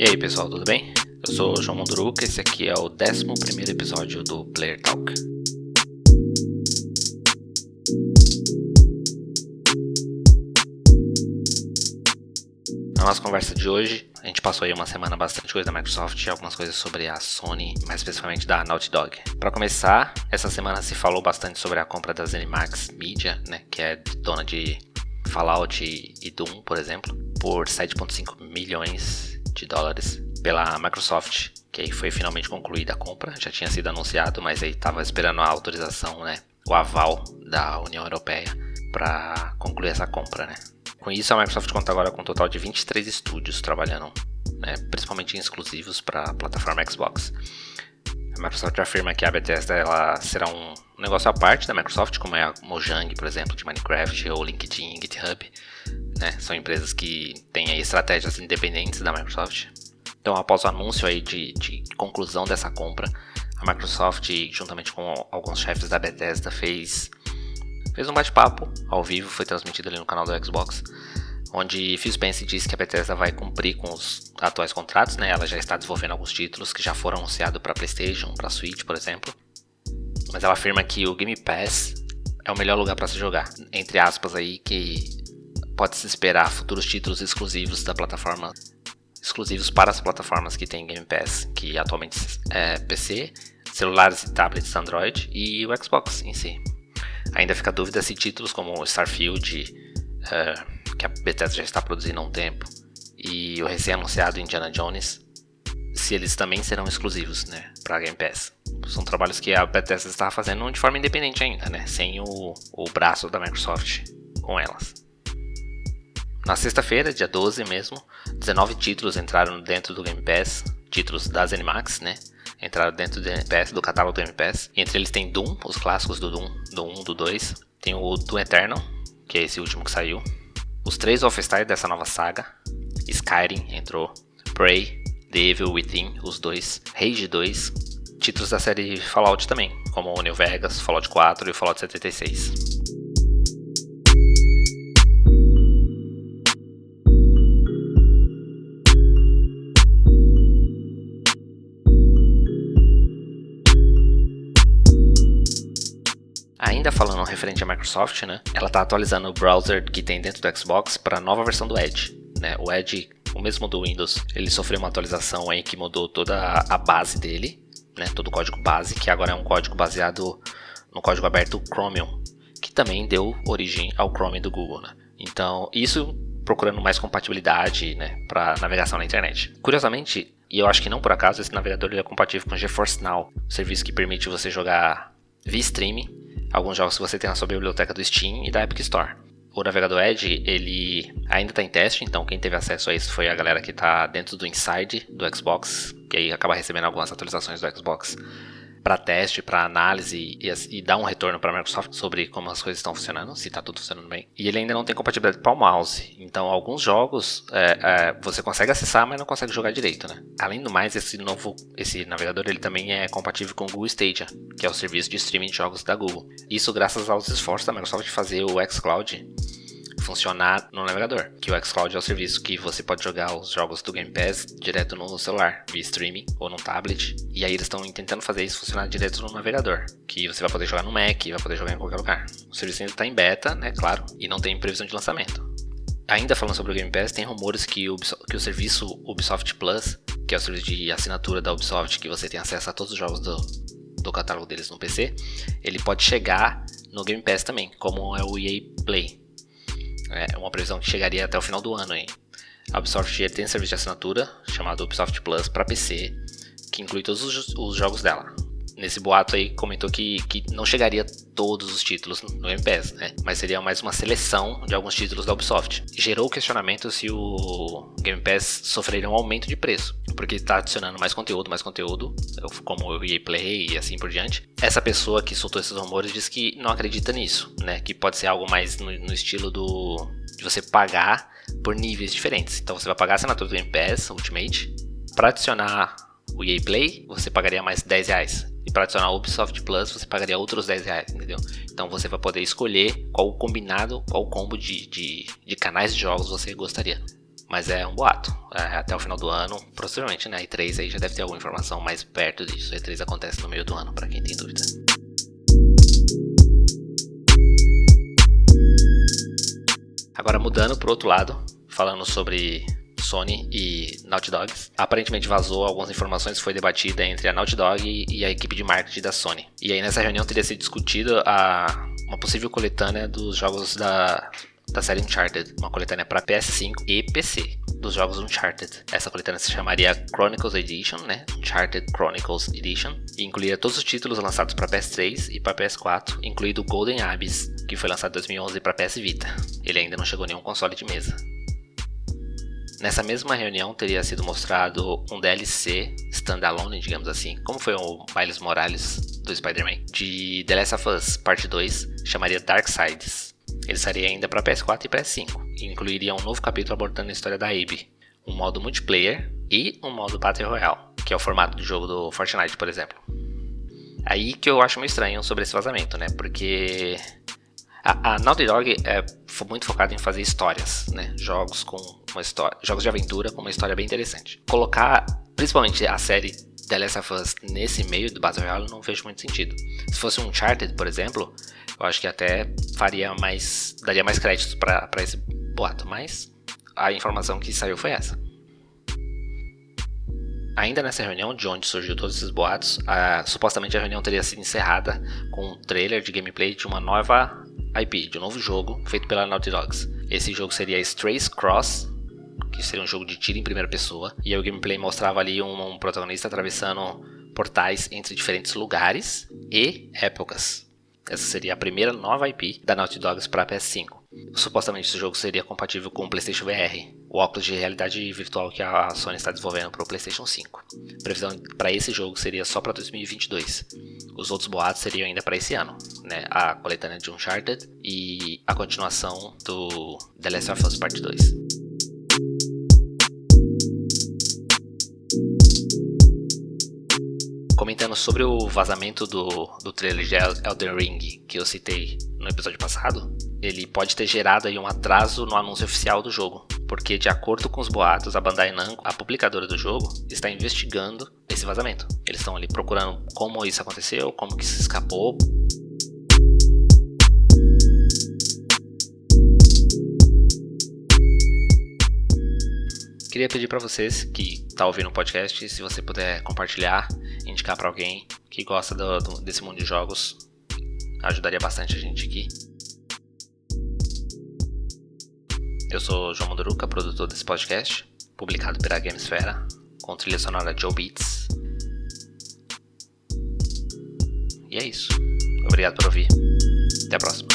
E aí pessoal, tudo bem? Eu sou o João Monduruca, esse aqui é o 11 episódio do Player Talk. Na nossa conversa de hoje, a gente passou aí uma semana bastante coisa da Microsoft e algumas coisas sobre a Sony, mais especificamente da Naughty Dog. Para começar, essa semana se falou bastante sobre a compra da ZeniMax Media, né, que é dona de Fallout e Doom, por exemplo, por 7.5 milhões de dólares pela Microsoft, que aí foi finalmente concluída a compra, já tinha sido anunciado, mas aí estava esperando a autorização, né, o aval da União Europeia para concluir essa compra, né. Com isso, a Microsoft conta agora com um total de 23 estúdios trabalhando, né, principalmente em exclusivos para a plataforma Xbox. A Microsoft afirma que a Bethesda ela será um negócio à parte da Microsoft, como é a Mojang, por exemplo, de Minecraft, ou LinkedIn, GitHub. Né? São empresas que têm estratégias independentes da Microsoft. Então, após o anúncio aí de, de conclusão dessa compra, a Microsoft, juntamente com alguns chefes da Bethesda, fez, fez um bate-papo ao vivo, foi transmitido ali no canal do Xbox, onde Phil Spencer disse que a Bethesda vai cumprir com os atuais contratos, né? Ela já está desenvolvendo alguns títulos que já foram anunciados para PlayStation, para Switch, por exemplo. Mas ela afirma que o Game Pass é o melhor lugar para se jogar, entre aspas aí que pode se esperar futuros títulos exclusivos da plataforma exclusivos para as plataformas que tem Game Pass, que atualmente é PC, celulares e tablets Android e o Xbox em si. Ainda fica a dúvida se títulos como Starfield, uh, que a Bethesda já está produzindo há um tempo, e o recém-anunciado Indiana Jones, se eles também serão exclusivos, né, para Game Pass. São trabalhos que a Bethesda está fazendo de forma independente ainda, né, sem o, o braço da Microsoft com elas. Na sexta-feira, dia 12 mesmo, 19 títulos entraram dentro do Game Pass, títulos da ZeniMax, né, entraram dentro do Game Pass, do catálogo do Game Pass. Entre eles tem Doom, os clássicos do Doom, do 1, do 2. Tem o Doom Eternal, que é esse último que saiu os três Wolfenstein dessa nova saga. Skyrim entrou, Prey, The Evil Within, os dois, Rage 2, títulos da série Fallout também, como o New Vegas, Fallout 4 e Fallout 76. Ainda falando referente à Microsoft, né? Ela está atualizando o browser que tem dentro do Xbox para a nova versão do Edge. Né? O Edge, o mesmo do Windows, ele sofreu uma atualização aí que mudou toda a base dele, né? Todo o código base, que agora é um código baseado no código aberto Chromium, que também deu origem ao Chrome do Google, né? Então, isso procurando mais compatibilidade, né, para navegação na internet. Curiosamente, e eu acho que não por acaso, esse navegador ele é compatível com GeForce Now, serviço que permite você jogar via streaming alguns jogos que você tem na sua biblioteca do Steam e da Epic Store. O navegador Edge, ele ainda está em teste, então quem teve acesso a isso foi a galera que está dentro do Inside do Xbox, que aí acaba recebendo algumas atualizações do Xbox para teste, para análise e, e, dar um retorno para a Microsoft sobre como as coisas estão funcionando, se está tudo funcionando bem. E ele ainda não tem compatibilidade para o mouse. Então, alguns jogos é, é, você consegue acessar, mas não consegue jogar direito, né? Além do mais, esse novo, esse navegador ele também é compatível com o Google Stadia, que é o serviço de streaming de jogos da Google. Isso graças aos esforços da Microsoft de fazer o xCloud funcionar no navegador. Que o xCloud é o serviço que você pode jogar os jogos do Game Pass direto no celular, via streaming ou no tablet. E aí eles estão tentando fazer isso funcionar direto no navegador, que você vai poder jogar no Mac, vai poder jogar em qualquer lugar. O serviço ainda está em beta, né, claro, e não tem previsão de lançamento. Ainda falando sobre o Game Pass, tem rumores que o, que o serviço Ubisoft Plus, que é o serviço de assinatura da Ubisoft, que você tem acesso a todos os jogos do, do catálogo deles no PC, ele pode chegar no Game Pass também, como é o EA Play. É uma previsão que chegaria até o final do ano. Hein? A Ubisoft tem serviço de assinatura chamado Ubisoft Plus para PC, que inclui todos os, os, jogos dela. Nesse boato aí comentou que, que não chegaria todos os títulos no Game Pass, né? Mas seria mais uma seleção de alguns títulos da Ubisoft. Gerou questionamento se o Game Pass sofreria um aumento de preço, porque está adicionando mais conteúdo, mais conteúdo, como o EA Play e assim por diante. Essa pessoa que soltou esses rumores diz que não acredita nisso, né? Que pode ser algo mais no, no estilo do de você pagar por níveis diferentes. Então você vai pagar a assinatura do Game Pass Ultimate. Para adicionar o EA Play, você pagaria mais 10 reais. E para adicionar o Ubisoft Plus, você pagaria outros 10 reais, entendeu? Então você vai poder escolher qual combinado, qual combo de, de, de canais de jogos você gostaria. Mas é um boato. É, até o final do ano, possivelmente, né? E3 aí já deve ter alguma informação mais perto disso. E3 acontece no meio do ano, para quem tem dúvida. Agora mudando pro outro lado, falando sobre Sony e Naughty Dogs. Aparentemente vazou algumas informações foi debatida entre a Naughty Dog e a equipe de marketing da Sony. E aí nessa reunião teria sido discutido a, uma possível coletânea dos jogos da, da série Uncharted, uma coletânea para PS5 e PC dos jogos Uncharted. Essa coletânea se chamaria Chronicles Edition, né? Uncharted Chronicles Edition, e incluiria todos os títulos lançados para PS3 e para PS4, incluído Golden Abyss, que foi lançado em 2011 para PS Vita. Ele ainda não chegou a nenhum console de mesa. Nessa mesma reunião teria sido mostrado um DLC standalone, digamos assim, como foi o Miles Morales do Spider-Man, de The Last of Us Parte 2, chamaria Dark Sides. Ele sairia ainda para PS4 e PS5, e incluiria um novo capítulo abordando a história da Abby, um modo multiplayer e um modo Battle Royale, que é o formato de jogo do Fortnite, por exemplo. Aí que eu acho meio estranho sobre esse vazamento, né? Porque a, Naughty Dog é muito focada em fazer histórias, né? Jogos com uma história, jogos de aventura com uma história bem interessante. Colocar, principalmente a série The Last of Us nesse meio do Battle Royale não vejo muito sentido. Se fosse um Uncharted, por exemplo, eu acho que até faria mais, daria mais créditos para esse boato, mas a informação que saiu foi essa. Ainda nessa reunião, de onde surgiu todos esses boatos, a, supostamente a reunião teria sido encerrada com um trailer de gameplay de uma nova IP, de um novo jogo feito pela Naughty Dogs. Esse jogo seria Strays Cross, que seria um jogo de tiro em primeira pessoa, e o gameplay mostrava ali um, um protagonista atravessando portais entre diferentes lugares e épocas. Essa seria a primeira nova IP da Naughty Dogs para PS5. Supostamente esse jogo seria compatível com o PlayStation VR, o óculos de realidade virtual que a Sony está desenvolvendo para o PlayStation 5. A previsão para esse jogo seria só para 2022. Os outros boatos seriam ainda para esse ano, né? A coletânea de Uncharted e a continuação do The Last of Us Part 2. comentando sobre o vazamento do, do trailer de Elden Ring que eu citei no episódio passado, ele pode ter gerado aí um atraso no anúncio oficial do jogo, porque de acordo com os boatos, a Bandai Namco, a publicadora do jogo, está investigando esse vazamento. Eles estão ali procurando como isso aconteceu, como que se escapou. Queria pedir para vocês que tá ouvindo o podcast, se você puder compartilhar indicar para alguém que gosta do, do, desse mundo de jogos, ajudaria bastante a gente aqui. Eu sou João Munduruca, produtor desse podcast, publicado pela Gamesfera, com trilha sonora Joe Beats. E é isso. Obrigado por ouvir. Até a próxima.